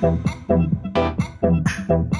thank you.